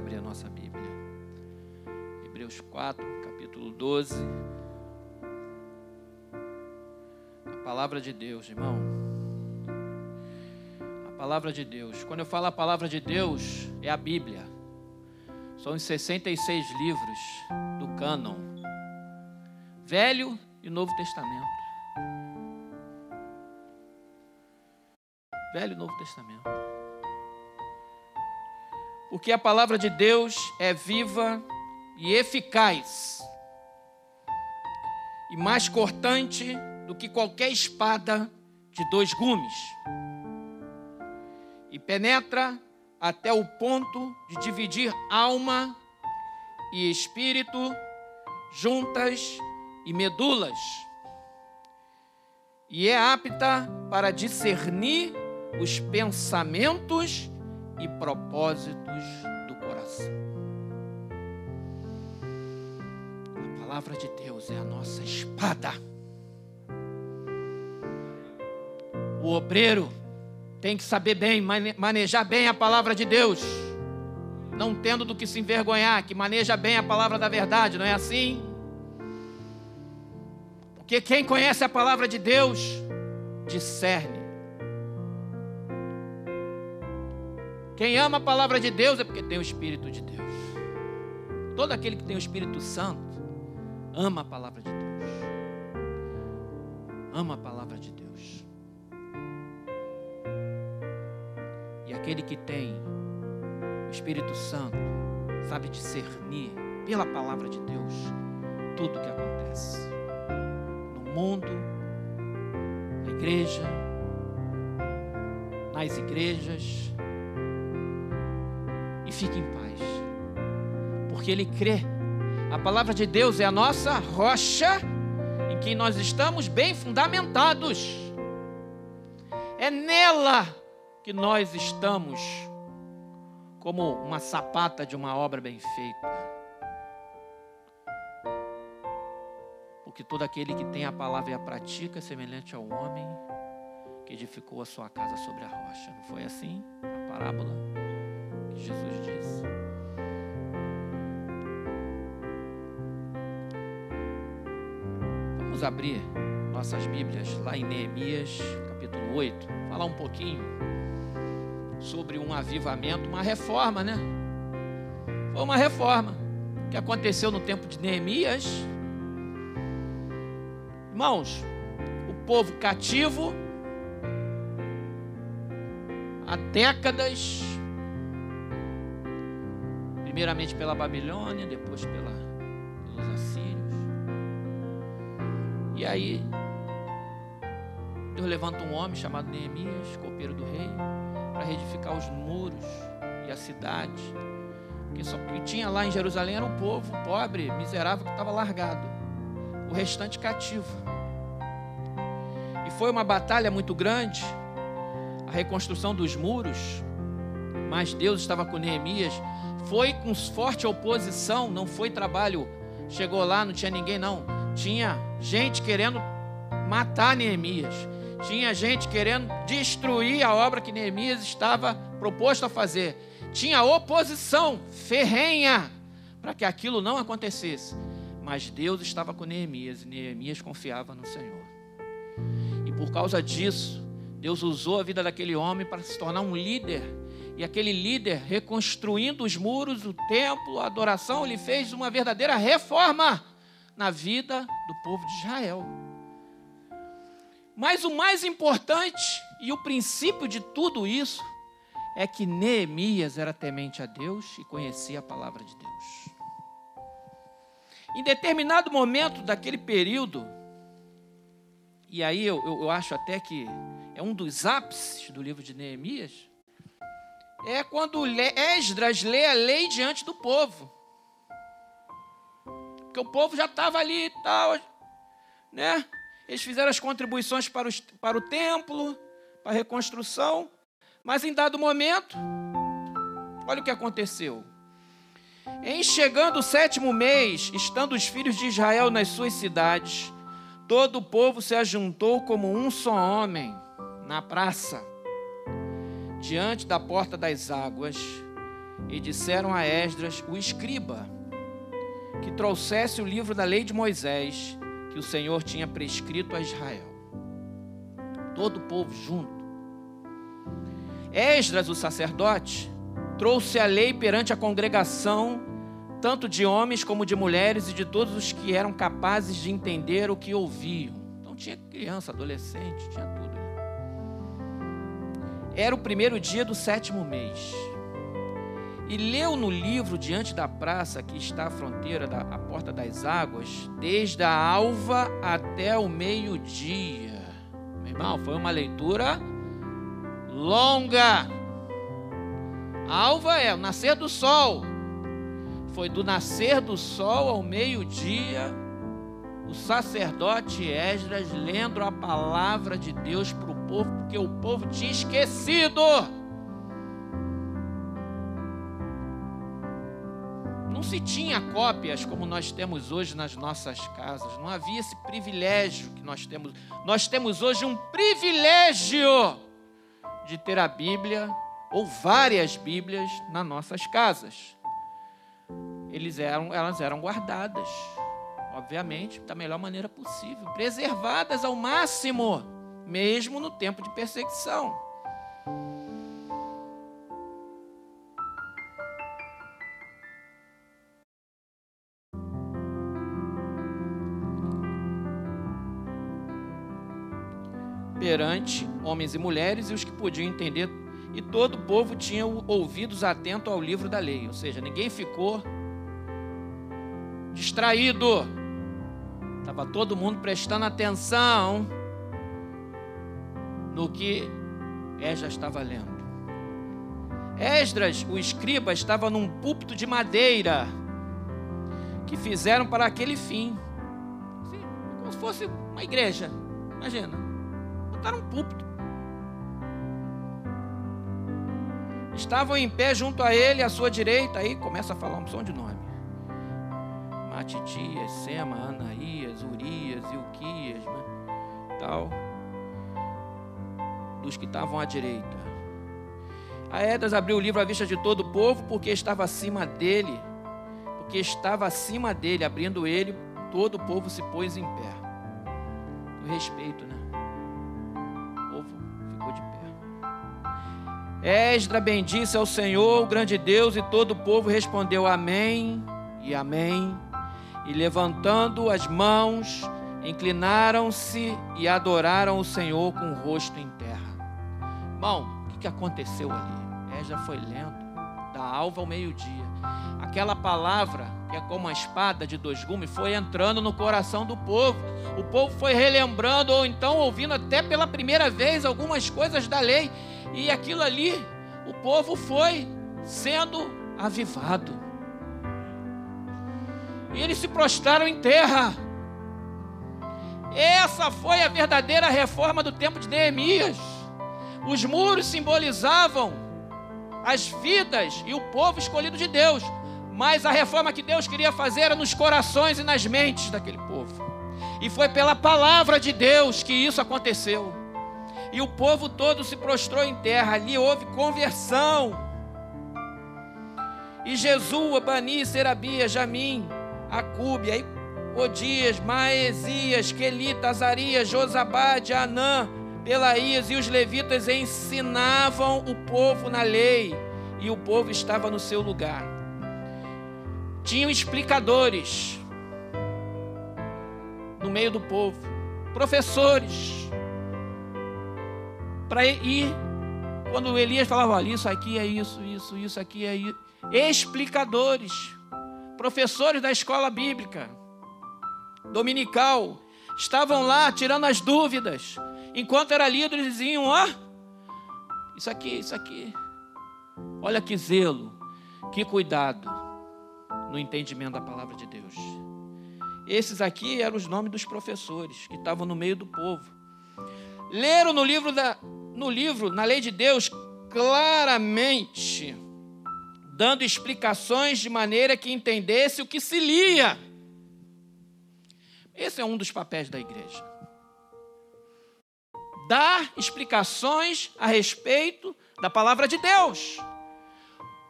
abrir a nossa Bíblia. Hebreus 4, capítulo 12. A palavra de Deus, irmão. A palavra de Deus. Quando eu falo a palavra de Deus, é a Bíblia. São os 66 livros do cânon. Velho e Novo Testamento. Velho e Novo Testamento. Porque a palavra de Deus é viva e eficaz, e mais cortante do que qualquer espada de dois gumes, e penetra até o ponto de dividir alma e espírito, juntas e medulas, e é apta para discernir os pensamentos e propósitos do coração. A palavra de Deus é a nossa espada. O obreiro tem que saber bem, manejar bem a palavra de Deus, não tendo do que se envergonhar, que maneja bem a palavra da verdade, não é assim? Porque quem conhece a palavra de Deus discerne Quem ama a palavra de Deus é porque tem o Espírito de Deus. Todo aquele que tem o Espírito Santo ama a palavra de Deus. Ama a palavra de Deus. E aquele que tem o Espírito Santo sabe discernir pela palavra de Deus tudo o que acontece no mundo, na igreja, nas igrejas, e fique em paz, porque Ele crê. A palavra de Deus é a nossa rocha em que nós estamos bem fundamentados. É nela que nós estamos como uma sapata de uma obra bem feita. Porque todo aquele que tem a palavra e a pratica é semelhante ao homem que edificou a sua casa sobre a rocha. Não foi assim a parábola? Jesus disse. Vamos abrir nossas Bíblias lá em Neemias, capítulo 8, falar um pouquinho sobre um avivamento, uma reforma, né? Foi uma reforma que aconteceu no tempo de Neemias. Irmãos, o povo cativo há décadas primeiramente pela Babilônia, depois pela, pelos assírios. E aí, Deus levanta um homem chamado Neemias, copeiro do rei, para reedificar os muros e a cidade. Porque só que tinha lá em Jerusalém era um povo pobre, miserável, que estava largado. O restante cativo. E foi uma batalha muito grande, a reconstrução dos muros, mas Deus estava com Neemias foi com forte oposição, não foi trabalho. Chegou lá, não tinha ninguém, não. Tinha gente querendo matar Neemias. Tinha gente querendo destruir a obra que Neemias estava proposto a fazer. Tinha oposição ferrenha para que aquilo não acontecesse. Mas Deus estava com Neemias e Neemias confiava no Senhor. E por causa disso, Deus usou a vida daquele homem para se tornar um líder e aquele líder, reconstruindo os muros, o templo, a adoração, ele fez uma verdadeira reforma na vida do povo de Israel. Mas o mais importante e o princípio de tudo isso é que Neemias era temente a Deus e conhecia a palavra de Deus. Em determinado momento daquele período, e aí eu, eu acho até que é um dos ápices do livro de Neemias, é quando Esdras lê a lei diante do povo. Porque o povo já estava ali e tal, né? Eles fizeram as contribuições para, os, para o templo, para a reconstrução, mas em dado momento, olha o que aconteceu. Em chegando o sétimo mês, estando os filhos de Israel nas suas cidades, todo o povo se ajuntou como um só homem na praça diante da porta das águas, e disseram a Esdras, o escriba, que trouxesse o livro da lei de Moisés, que o Senhor tinha prescrito a Israel. Todo o povo junto. Esdras, o sacerdote, trouxe a lei perante a congregação, tanto de homens como de mulheres e de todos os que eram capazes de entender o que ouviam. Então tinha criança, adolescente, tinha tudo. Era o primeiro dia do sétimo mês e leu no livro diante da praça que está à fronteira da à porta das águas, desde a alva até o meio-dia. Meu irmão, foi uma leitura longa. A alva é o nascer do sol. Foi do nascer do sol ao meio-dia, o sacerdote Esdras lendo a palavra de Deus para o povo, porque o povo tinha esquecido. Não se tinha cópias como nós temos hoje nas nossas casas. Não havia esse privilégio que nós temos. Nós temos hoje um privilégio de ter a Bíblia ou várias Bíblias nas nossas casas. Eles eram, elas eram guardadas, obviamente, da melhor maneira possível, preservadas ao máximo, mesmo no tempo de perseguição. perante homens e mulheres e os que podiam entender, e todo o povo tinha ouvidos atentos ao livro da lei, ou seja, ninguém ficou distraído, estava todo mundo prestando atenção no que Esdras estava lendo. Esdras, o escriba, estava num púlpito de madeira que fizeram para aquele fim, como se fosse uma igreja, imagina botaram um púlpito. Estavam em pé junto a ele, à sua direita, aí começa a falar um som de nome. Matitias, Sema, Anaías, Urias, Ilquias, né? tal. Dos que estavam à direita. A Edas abriu o livro à vista de todo o povo, porque estava acima dele, porque estava acima dele, abrindo ele, todo o povo se pôs em pé. O respeito, né? Esdra bendisse ao Senhor, o grande Deus, e todo o povo respondeu amém e amém. E levantando as mãos, inclinaram-se e adoraram o Senhor com o rosto em terra. Irmão, o que aconteceu ali? Esdra foi lendo, da alva ao meio-dia. Aquela palavra, que é como uma espada de dois gumes, foi entrando no coração do povo. O povo foi relembrando, ou então ouvindo até pela primeira vez algumas coisas da lei e aquilo ali, o povo foi sendo avivado. E eles se prostraram em terra. Essa foi a verdadeira reforma do tempo de Neemias. Os muros simbolizavam as vidas e o povo escolhido de Deus. Mas a reforma que Deus queria fazer era nos corações e nas mentes daquele povo. E foi pela palavra de Deus que isso aconteceu e o povo todo se prostrou em terra. Ali houve conversão. E Jesus, Abani, Serabia, Jamim, Acube, aí Odias, Maesias, Quelita, Azarias, Josabade, Anã, Pelaías e os levitas ensinavam o povo na lei, e o povo estava no seu lugar. Tinham explicadores no meio do povo, professores, para ir, quando Elias falava, olha, isso aqui é isso, isso, isso aqui é isso. Explicadores, professores da escola bíblica, dominical, estavam lá tirando as dúvidas. Enquanto era lido, eles diziam, ó, isso aqui, isso aqui. Olha que zelo, que cuidado no entendimento da palavra de Deus. Esses aqui eram os nomes dos professores que estavam no meio do povo. Leram no livro da, no livro, na lei de Deus, claramente, dando explicações de maneira que entendesse o que se lia. Esse é um dos papéis da igreja. Dar explicações a respeito da palavra de Deus.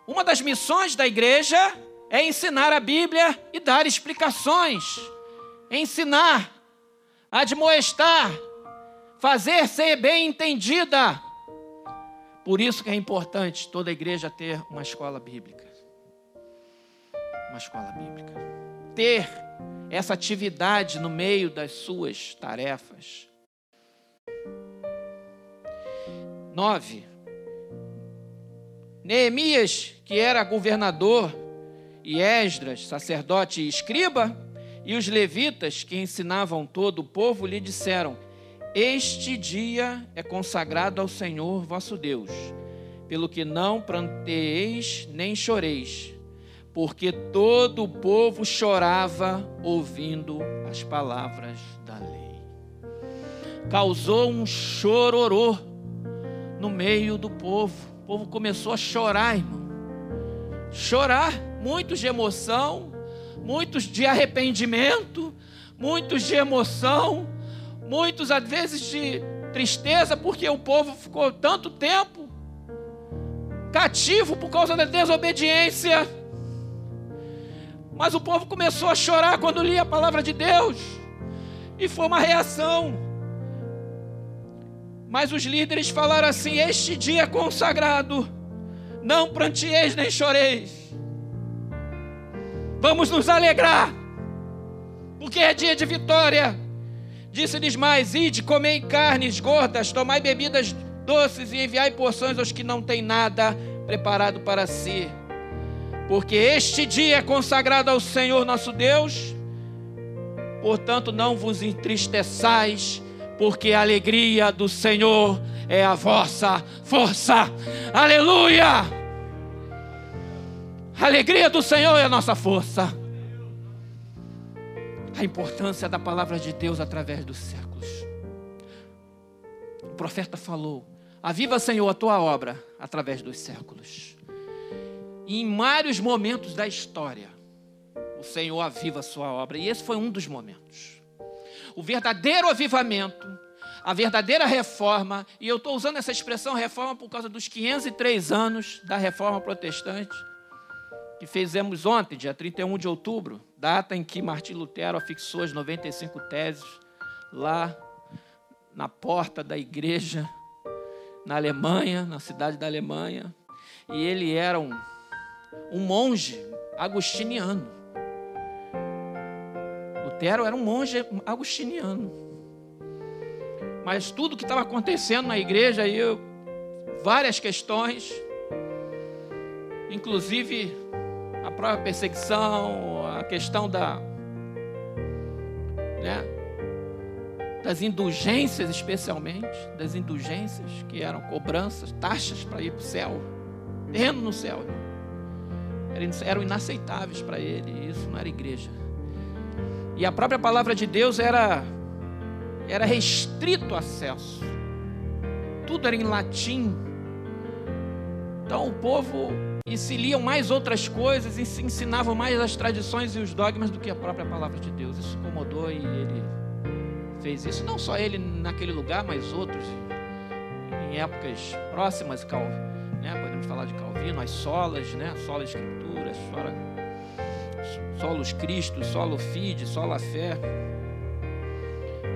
Uma das missões da igreja é ensinar a Bíblia e dar explicações, ensinar, admoestar, fazer ser bem entendida. Por isso que é importante toda igreja ter uma escola bíblica. Uma escola bíblica. Ter essa atividade no meio das suas tarefas. Nove. Neemias, que era governador, e Esdras, sacerdote e escriba, e os levitas, que ensinavam todo o povo, lhe disseram: Este dia é consagrado ao Senhor vosso Deus, pelo que não pranteeis nem choreis, porque todo o povo chorava ouvindo as palavras da lei. Causou um chororô no meio do povo. O povo começou a chorar, irmão. Chorar, muitos de emoção, muitos de arrependimento, muitos de emoção, muitos às vezes de tristeza, porque o povo ficou tanto tempo cativo por causa da desobediência. Mas o povo começou a chorar quando lia a palavra de Deus, e foi uma reação. Mas os líderes falaram assim: Este dia consagrado, não prantieis nem choreis. Vamos nos alegrar, porque é dia de vitória. Disse-lhes mais: Ide, comei carnes gordas, tomai bebidas doces e enviai porções aos que não têm nada preparado para si. Porque este dia é consagrado ao Senhor nosso Deus. Portanto, não vos entristeçais porque a alegria do Senhor é a vossa força. Aleluia! A alegria do Senhor é a nossa força. A importância da palavra de Deus através dos séculos. O profeta falou: Aviva, Senhor, a tua obra através dos séculos. E em vários momentos da história, o Senhor aviva a sua obra. E esse foi um dos momentos o verdadeiro avivamento, a verdadeira reforma, e eu estou usando essa expressão reforma por causa dos 503 anos da reforma protestante, que fizemos ontem, dia 31 de outubro, data em que Martim Lutero afixou as 95 teses lá na porta da igreja, na Alemanha, na cidade da Alemanha, e ele era um, um monge agostiniano. Lutero era um monge agostiniano. Mas tudo que estava acontecendo na igreja, aí, várias questões, inclusive a própria perseguição, a questão da, né, das indulgências, especialmente, das indulgências, que eram cobranças, taxas para ir para o céu, terreno no céu. Eram inaceitáveis para ele, isso não era igreja. E a própria palavra de Deus era era restrito acesso. Tudo era em latim. Então o povo e se liam mais outras coisas e se ensinavam mais as tradições e os dogmas do que a própria palavra de Deus. Isso incomodou e ele fez isso. Não só ele naquele lugar, mas outros em épocas próximas, né? podemos falar de Calvino, as solas, né? sola escritura, sola solos Cristo, solo Fide, sola fé.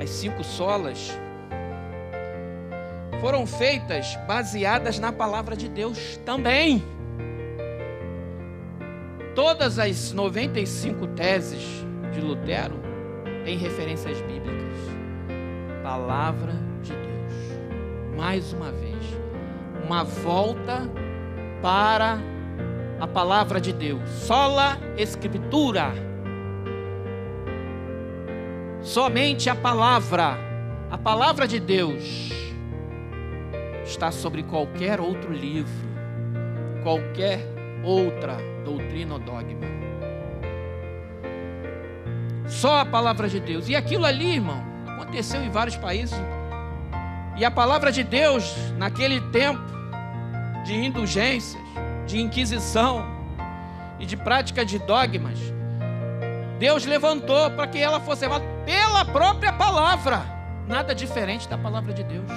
As cinco solas foram feitas baseadas na palavra de Deus também. Todas as 95 teses de Lutero têm referências bíblicas. Palavra de Deus. Mais uma vez, uma volta para a palavra de Deus. Sola Escritura. Somente a palavra, a palavra de Deus, está sobre qualquer outro livro, qualquer outra doutrina ou dogma. Só a palavra de Deus. E aquilo ali, irmão, aconteceu em vários países. E a palavra de Deus, naquele tempo de indulgências, de inquisição e de prática de dogmas, Deus levantou para que ela fosse levada pela própria palavra, nada diferente da palavra de Deus.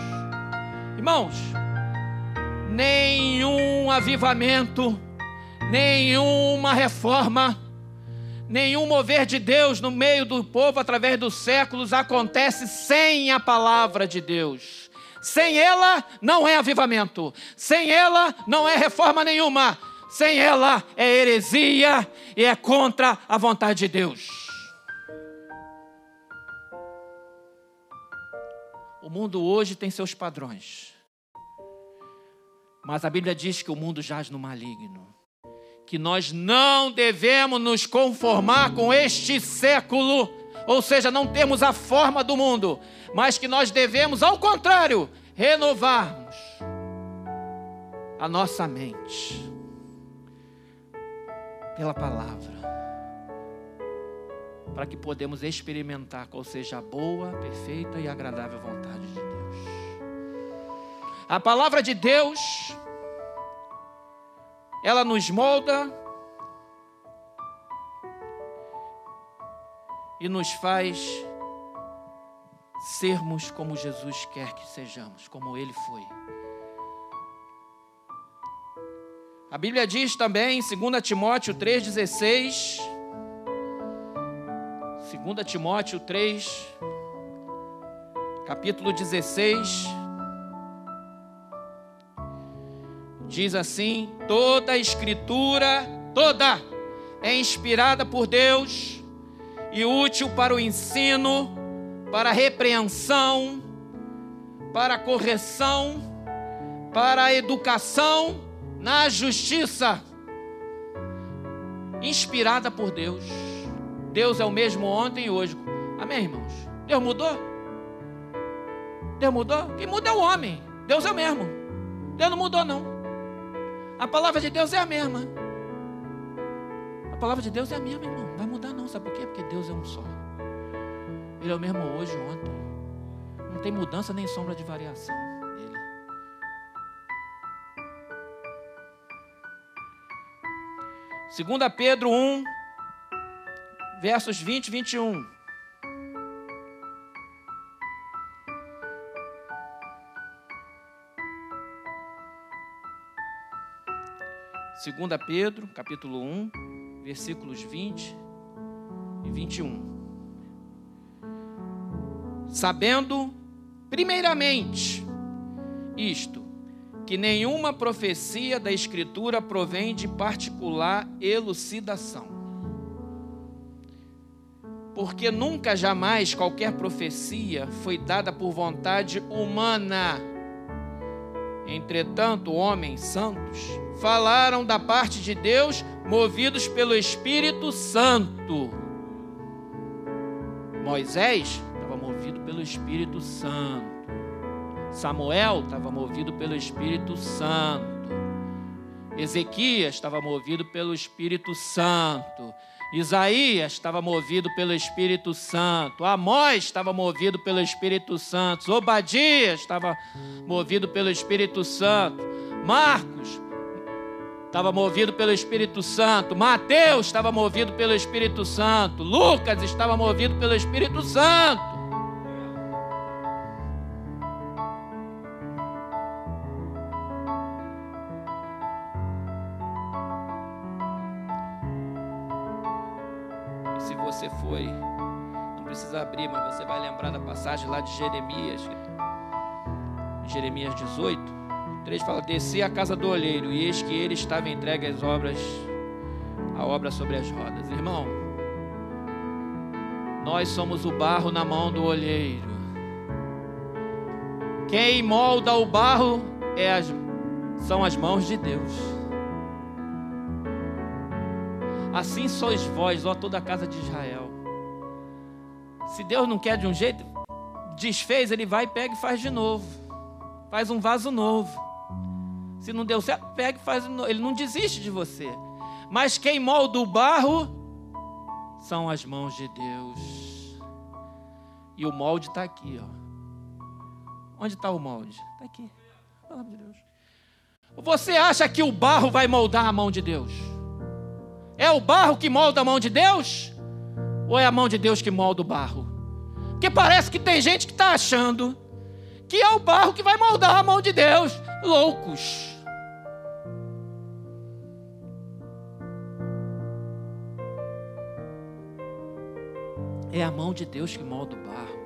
Irmãos, nenhum avivamento, nenhuma reforma, nenhum mover de Deus no meio do povo através dos séculos acontece sem a palavra de Deus. Sem ela não é avivamento, sem ela não é reforma nenhuma, sem ela é heresia e é contra a vontade de Deus. O mundo hoje tem seus padrões. Mas a Bíblia diz que o mundo jaz no maligno. Que nós não devemos nos conformar com este século, ou seja, não temos a forma do mundo, mas que nós devemos, ao contrário, renovarmos a nossa mente pela palavra, para que podemos experimentar qual seja a boa, perfeita e agradável vontade de Deus. A palavra de Deus, ela nos molda e nos faz sermos como Jesus quer que sejamos, como Ele foi. A Bíblia diz também, em 2 Timóteo 3,16, 2 Timóteo 3, capítulo 16, diz assim: toda a Escritura, toda, é inspirada por Deus e útil para o ensino, para a repreensão, para a correção, para a educação na justiça. Inspirada por Deus. Deus é o mesmo ontem e hoje. Amém, irmãos? Deus mudou? Deus mudou? Quem muda é o homem. Deus é o mesmo. Deus não mudou, não. A palavra de Deus é a mesma. A palavra de Deus é a mesma, irmão. Não vai mudar, não. Sabe por quê? Porque Deus é um só. Ele é o mesmo hoje ontem. Não tem mudança nem sombra de variação nele. Segunda Pedro 1, versos 20 e 21. Segunda Pedro, capítulo 1, versículos 20 e 21 sabendo, primeiramente, isto, que nenhuma profecia da Escritura provém de particular elucidação. Porque nunca jamais qualquer profecia foi dada por vontade humana. Entretanto, homens santos falaram da parte de Deus, movidos pelo Espírito Santo. Moisés movido pelo Espírito Santo. Samuel estava movido pelo Espírito Santo. Ezequias estava movido pelo Espírito Santo. Isaías estava movido pelo Espírito Santo. Amós estava movido pelo Espírito Santo. Obadias estava movido pelo Espírito Santo. Marcos estava movido pelo Espírito Santo. Mateus estava movido pelo Espírito Santo. Lucas estava movido pelo Espírito Santo. abrir, mas você vai lembrar da passagem lá de Jeremias, Jeremias 18, 3 fala: Desci a casa do olheiro, e eis que ele estava entregue às obras, a obra sobre as rodas. Irmão, nós somos o barro na mão do olheiro. Quem molda o barro é as, são as mãos de Deus. Assim sois vós, ó toda a casa de Israel. Se Deus não quer de um jeito, desfez, ele vai, pega e faz de novo. Faz um vaso novo. Se não deu certo, pega e faz. Ele não desiste de você. Mas quem molda o barro são as mãos de Deus. E o molde está aqui, ó. Onde está o molde? Está aqui. Deus. Você acha que o barro vai moldar a mão de Deus? É o barro que molda a mão de Deus? Ou é a mão de Deus que molda o barro? Porque parece que tem gente que está achando que é o barro que vai moldar a mão de Deus. Loucos. É a mão de Deus que molda o barro.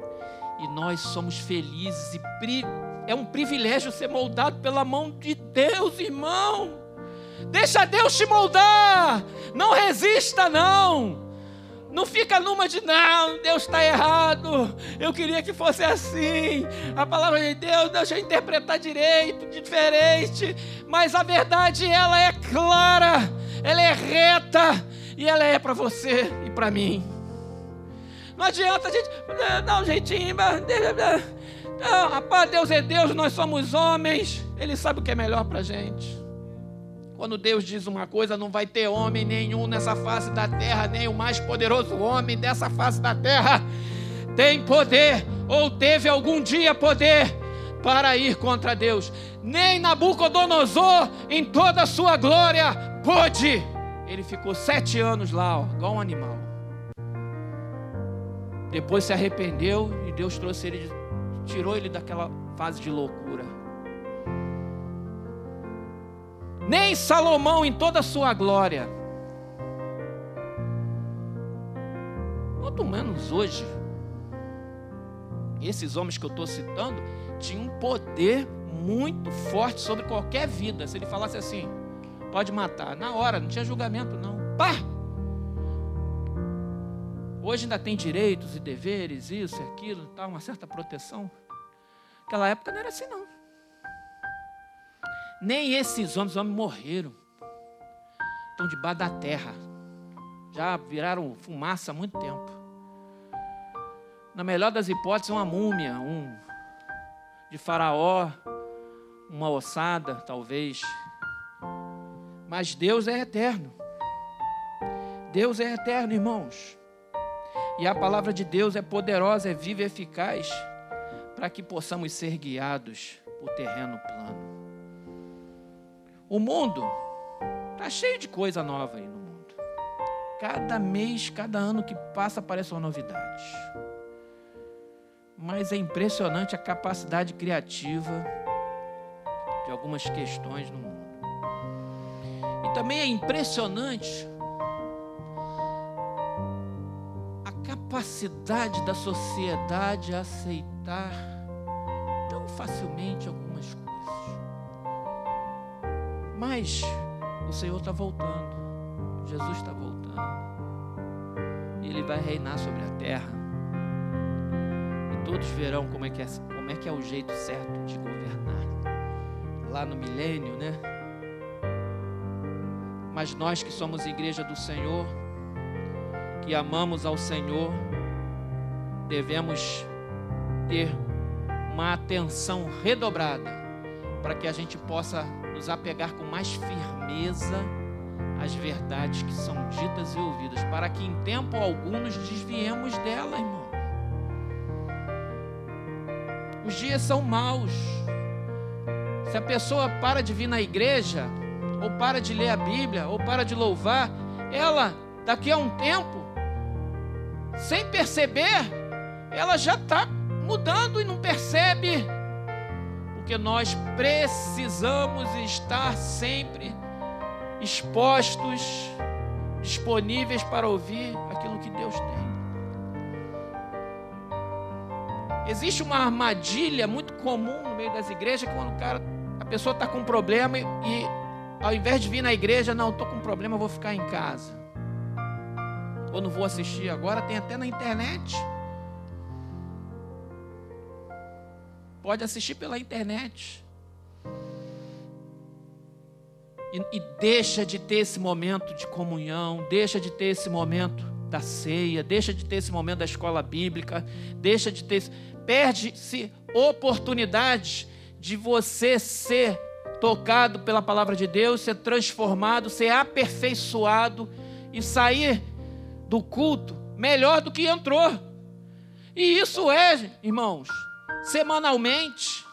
E nós somos felizes e pri... é um privilégio ser moldado pela mão de Deus, irmão. Deixa Deus te moldar. Não resista, não. Não fica numa de não, Deus está errado. Eu queria que fosse assim. A palavra de Deus, deixa eu interpretar direito, diferente. Mas a verdade, ela é clara, ela é reta e ela é para você e para mim. Não adianta a gente dar um jeitinho. Não, rapaz, Deus é Deus, nós somos homens. Ele sabe o que é melhor para a gente. Quando Deus diz uma coisa, não vai ter homem nenhum nessa face da terra, nem o mais poderoso homem dessa face da terra tem poder, ou teve algum dia poder, para ir contra Deus. Nem Nabucodonosor, em toda a sua glória, pôde. Ele ficou sete anos lá, ó, igual um animal. Depois se arrependeu e Deus trouxe ele, tirou ele daquela fase de loucura. nem Salomão em toda a sua glória. Quanto menos hoje, esses homens que eu estou citando tinham um poder muito forte sobre qualquer vida. Se ele falasse assim, pode matar, na hora, não tinha julgamento, não. Pá! Hoje ainda tem direitos e deveres, isso e aquilo, tal, uma certa proteção. Naquela época não era assim, não. Nem esses homens, homens morreram. Estão debaixo da terra. Já viraram fumaça há muito tempo. Na melhor das hipóteses, uma múmia, um de faraó, uma ossada, talvez. Mas Deus é eterno. Deus é eterno, irmãos. E a palavra de Deus é poderosa, é viva e eficaz para que possamos ser guiados por terreno plano. O mundo está cheio de coisa nova aí no mundo. Cada mês, cada ano que passa aparece uma novidade. Mas é impressionante a capacidade criativa de algumas questões no mundo. E também é impressionante capacidade da sociedade a aceitar tão facilmente algumas coisas. Mas o Senhor está voltando. Jesus está voltando. Ele vai reinar sobre a terra. E todos verão como é que é, como é, que é o jeito certo de governar. Lá no milênio, né? Mas nós que somos igreja do Senhor, que amamos ao Senhor, devemos ter uma atenção redobrada para que a gente possa nos apegar com mais firmeza às verdades que são ditas e ouvidas, para que em tempo algum nos desviemos dela, irmão. Os dias são maus. Se a pessoa para de vir na igreja, ou para de ler a Bíblia, ou para de louvar, ela, daqui a um tempo, sem perceber, ela já está mudando e não percebe porque nós precisamos estar sempre expostos, disponíveis para ouvir aquilo que Deus tem. Existe uma armadilha muito comum no meio das igrejas quando o cara, a pessoa está com um problema e, e ao invés de vir na igreja, não, estou com um problema, vou ficar em casa. Ou não vou assistir agora, tem até na internet. Pode assistir pela internet. E, e, deixa de ter esse momento de comunhão, deixa de ter esse momento da ceia, deixa de ter esse momento da escola bíblica, deixa de ter. Perde-se oportunidades de você ser tocado pela palavra de Deus, ser transformado, ser aperfeiçoado e sair do culto melhor do que entrou. E isso é, irmãos, semanalmente.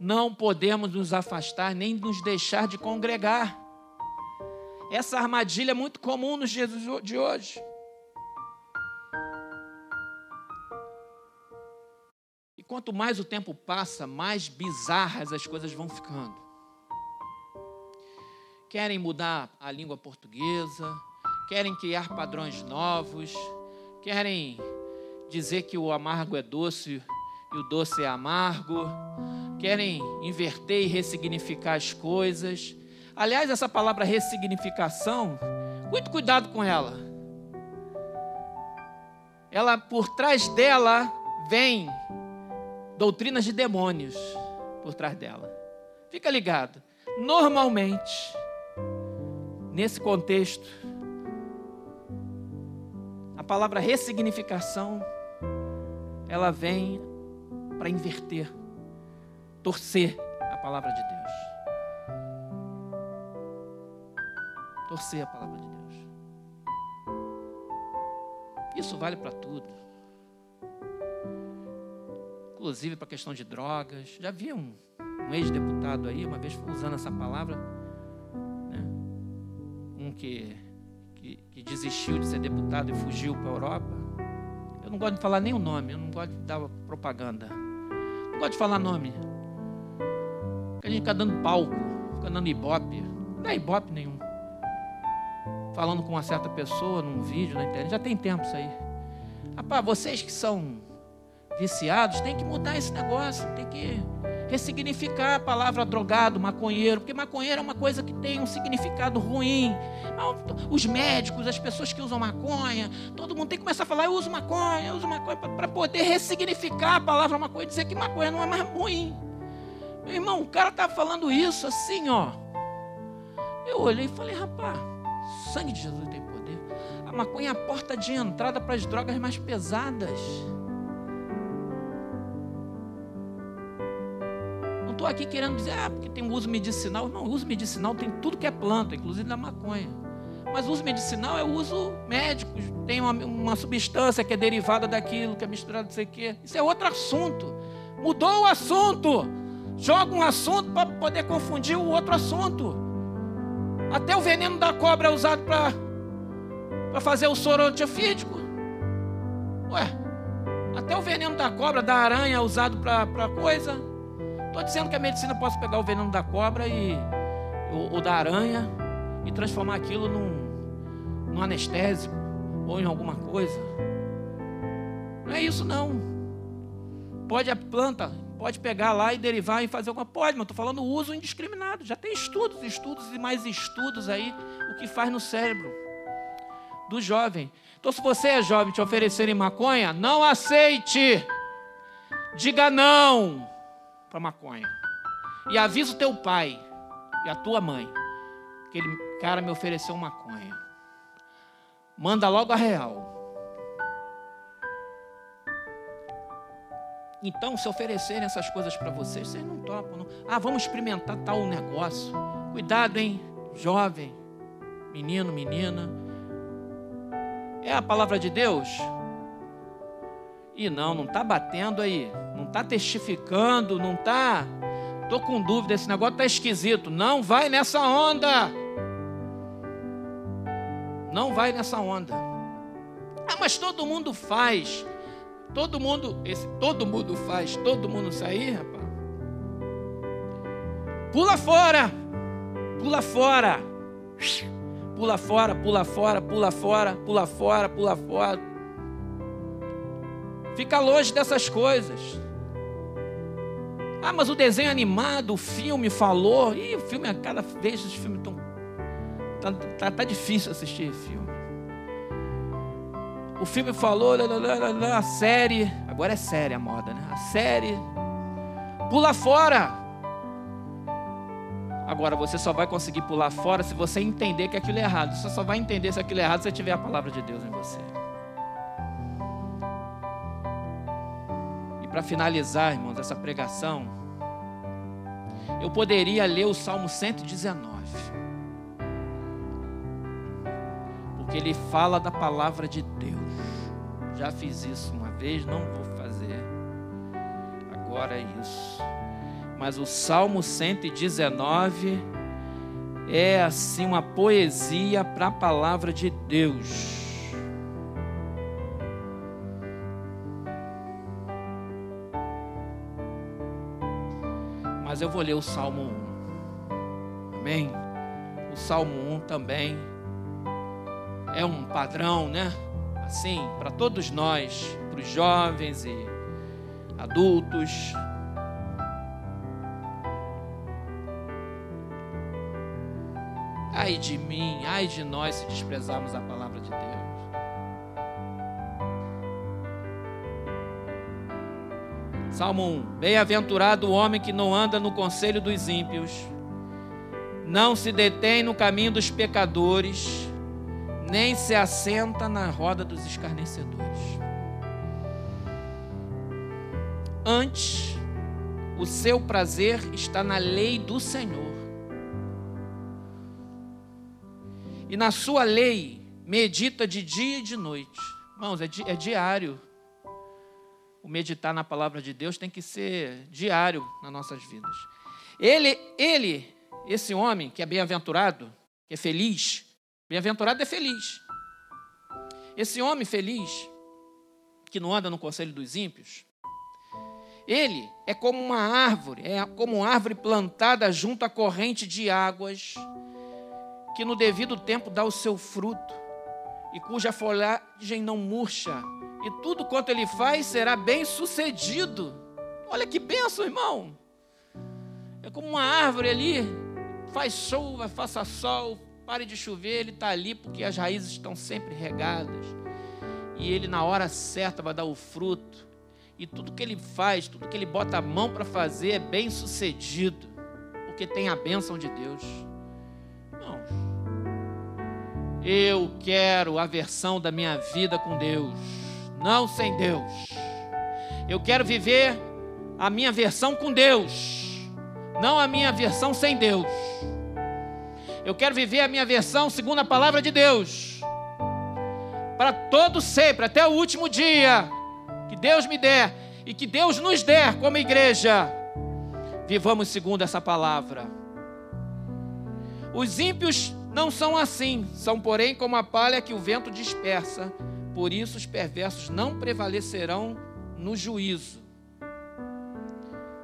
Não podemos nos afastar nem nos deixar de congregar. Essa armadilha é muito comum nos dias de hoje. E quanto mais o tempo passa, mais bizarras as coisas vão ficando. Querem mudar a língua portuguesa, querem criar padrões novos, querem dizer que o amargo é doce e o doce é amargo, querem inverter e ressignificar as coisas. Aliás, essa palavra ressignificação, muito cuidado com ela. Ela por trás dela vem doutrinas de demônios por trás dela. Fica ligado. Normalmente, nesse contexto, a palavra ressignificação ela vem para inverter, torcer a palavra de Deus. Torcer a palavra de Deus. Isso vale para tudo. Inclusive para a questão de drogas. Já vi um, um ex-deputado aí, uma vez usando essa palavra, né? um que, que, desistiu de ser deputado e fugiu para a Europa. Eu não gosto de falar nem o nome, eu não gosto de dar propaganda. Não gosto de falar nome. Porque a gente fica dando palco, fica dando ibope. Não é ibope nenhum. Falando com uma certa pessoa num vídeo na internet. Já tem tempo isso aí. Rapaz, vocês que são viciados, tem que mudar esse negócio, tem que ressignificar a palavra drogado, maconheiro, porque maconheiro é uma coisa que tem um significado ruim. Os médicos, as pessoas que usam maconha, todo mundo tem que começar a falar, eu uso maconha, eu uso maconha, para poder ressignificar a palavra maconha e dizer que maconha não é mais ruim. Meu irmão, o cara está falando isso assim, ó. Eu olhei e falei, rapaz, sangue de Jesus tem poder. A maconha é a porta de entrada para as drogas mais pesadas. Estou aqui querendo dizer, ah, porque tem uso medicinal. Não, uso medicinal tem tudo que é planta, inclusive na maconha. Mas uso medicinal é uso médico. Tem uma, uma substância que é derivada daquilo, que é misturada não sei o quê. Isso é outro assunto. Mudou o assunto. Joga um assunto para poder confundir o outro assunto. Até o veneno da cobra é usado para fazer o soro antiofídico. Ué, até o veneno da cobra, da aranha é usado para coisa. Estou dizendo que a medicina pode pegar o veneno da cobra e ou, ou da aranha e transformar aquilo num, num anestésico ou em alguma coisa. Não é isso não. Pode a planta, pode pegar lá e derivar e fazer alguma Pode, mas estou falando uso indiscriminado. Já tem estudos, estudos e mais estudos aí, o que faz no cérebro do jovem. Então, se você é jovem te oferecerem maconha, não aceite. Diga não para maconha. E avisa o teu pai e a tua mãe que ele cara me ofereceu maconha. Manda logo a real. Então, se oferecerem essas coisas para vocês, vocês não topam. Não. Ah, vamos experimentar tal negócio. Cuidado, hein, jovem, menino, menina. É a palavra de Deus? E não, não está batendo aí, não está testificando, não está. Estou com dúvida, esse negócio está esquisito. Não vai nessa onda. Não vai nessa onda. Ah, mas todo mundo faz. Todo mundo, esse todo mundo faz, todo mundo sair, rapaz. Pula fora. Pula fora. Pula fora, pula fora, pula fora, pula fora, pula fora. Fica longe dessas coisas. Ah, mas o desenho animado, o filme falou. Ih, o filme, a cada vez os filmes estão. Tá, tá, tá, difícil assistir filme. O filme falou, a série. Agora é série a moda, né? A série. Pula fora. Agora você só vai conseguir pular fora se você entender que aquilo é errado. Você só vai entender se aquilo é errado se tiver a palavra de Deus em você. Para finalizar, irmãos, essa pregação, eu poderia ler o Salmo 119. Porque ele fala da palavra de Deus. Já fiz isso uma vez, não vou fazer. Agora isso. Mas o Salmo 119 é assim uma poesia para a palavra de Deus. Eu vou ler o Salmo 1. Amém? O Salmo 1 também é um padrão, né? Assim, para todos nós, para os jovens e adultos. Ai de mim, ai de nós se desprezarmos a palavra de Deus. Salmo 1: Bem-aventurado o homem que não anda no conselho dos ímpios, não se detém no caminho dos pecadores, nem se assenta na roda dos escarnecedores. Antes, o seu prazer está na lei do Senhor. E na sua lei medita de dia e de noite. Irmãos, é, di é diário. O meditar na palavra de Deus tem que ser diário nas nossas vidas. Ele, ele esse homem que é bem-aventurado, que é feliz, bem-aventurado é feliz. Esse homem feliz, que não anda no conselho dos ímpios, ele é como uma árvore, é como uma árvore plantada junto à corrente de águas, que no devido tempo dá o seu fruto, e cuja folhagem não murcha, e tudo quanto ele faz será bem sucedido. Olha que benção, irmão! É como uma árvore ali Faz chuva, faça sol, pare de chover, ele está ali porque as raízes estão sempre regadas. E ele, na hora certa, vai dar o fruto. E tudo que ele faz, tudo que ele bota a mão para fazer é bem sucedido, porque tem a bênção de Deus. Irmãos, eu quero a versão da minha vida com Deus, não sem Deus. Eu quero viver a minha versão com Deus não a minha versão sem Deus. Eu quero viver a minha versão segundo a palavra de Deus. Para todo sempre, até o último dia que Deus me der e que Deus nos der como igreja. Vivamos segundo essa palavra. Os ímpios não são assim, são, porém, como a palha que o vento dispersa. Por isso, os perversos não prevalecerão no juízo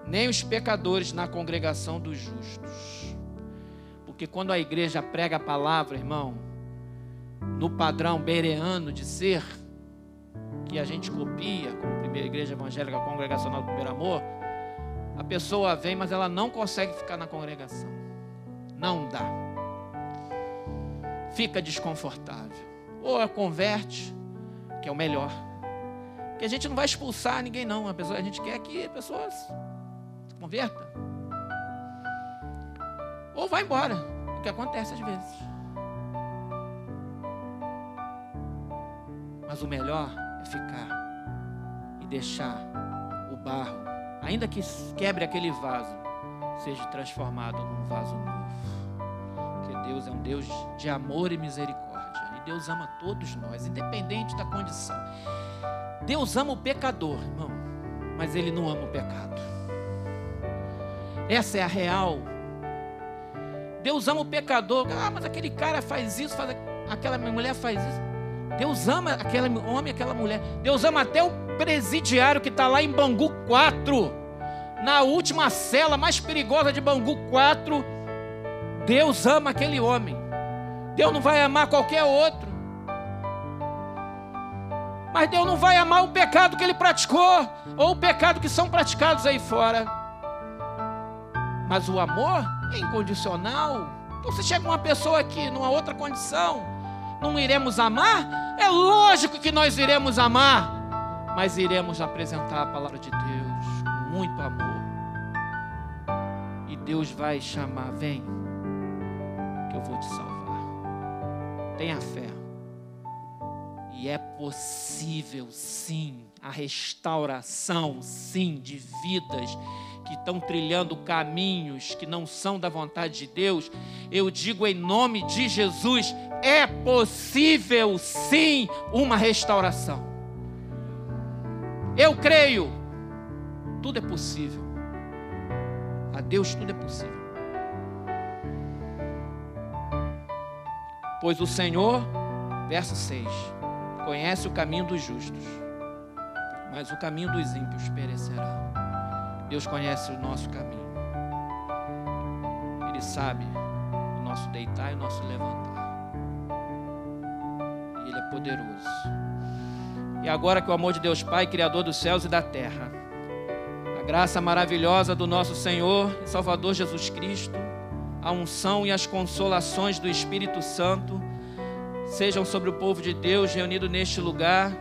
nem os pecadores na congregação dos justos. Porque quando a igreja prega a palavra, irmão, no padrão bereano de ser, que a gente copia, como primeira igreja evangélica congregacional do primeiro amor, a pessoa vem, mas ela não consegue ficar na congregação. Não dá. Fica desconfortável. Ou a converte, que é o melhor. Porque a gente não vai expulsar ninguém, não. A, pessoa, a gente quer que a pessoa converta. Ou vai embora, o que acontece às vezes. Mas o melhor é ficar e deixar o barro, ainda que quebre aquele vaso, seja transformado num vaso novo. Porque Deus é um Deus de amor e misericórdia. Deus ama todos nós, independente da condição. Deus ama o pecador, irmão, mas Ele não ama o pecado. Essa é a real. Deus ama o pecador. Ah, mas aquele cara faz isso, faz aquela mulher faz isso. Deus ama aquele homem, aquela mulher. Deus ama até o presidiário que está lá em Bangu 4, na última cela mais perigosa de Bangu 4. Deus ama aquele homem. Deus não vai amar qualquer outro. Mas Deus não vai amar o pecado que ele praticou, ou o pecado que são praticados aí fora. Mas o amor é incondicional. Então, se chega uma pessoa aqui numa outra condição, não iremos amar? É lógico que nós iremos amar, mas iremos apresentar a palavra de Deus com muito amor. E Deus vai chamar: vem, que eu vou te salvar. Tenha fé. E é possível, sim, a restauração, sim, de vidas que estão trilhando caminhos que não são da vontade de Deus, eu digo em nome de Jesus: é possível sim uma restauração. Eu creio, tudo é possível. A Deus tudo é possível. Pois o Senhor, verso 6, conhece o caminho dos justos, mas o caminho dos ímpios perecerá. Deus conhece o nosso caminho. Ele sabe o nosso deitar e o nosso levantar. Poderoso. E agora que o amor de Deus Pai, Criador dos céus e da terra, a graça maravilhosa do nosso Senhor e Salvador Jesus Cristo, a unção e as consolações do Espírito Santo sejam sobre o povo de Deus reunido neste lugar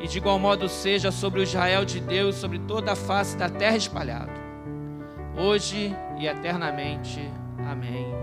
e de igual modo seja sobre o Israel de Deus, sobre toda a face da terra espalhado, hoje e eternamente. Amém.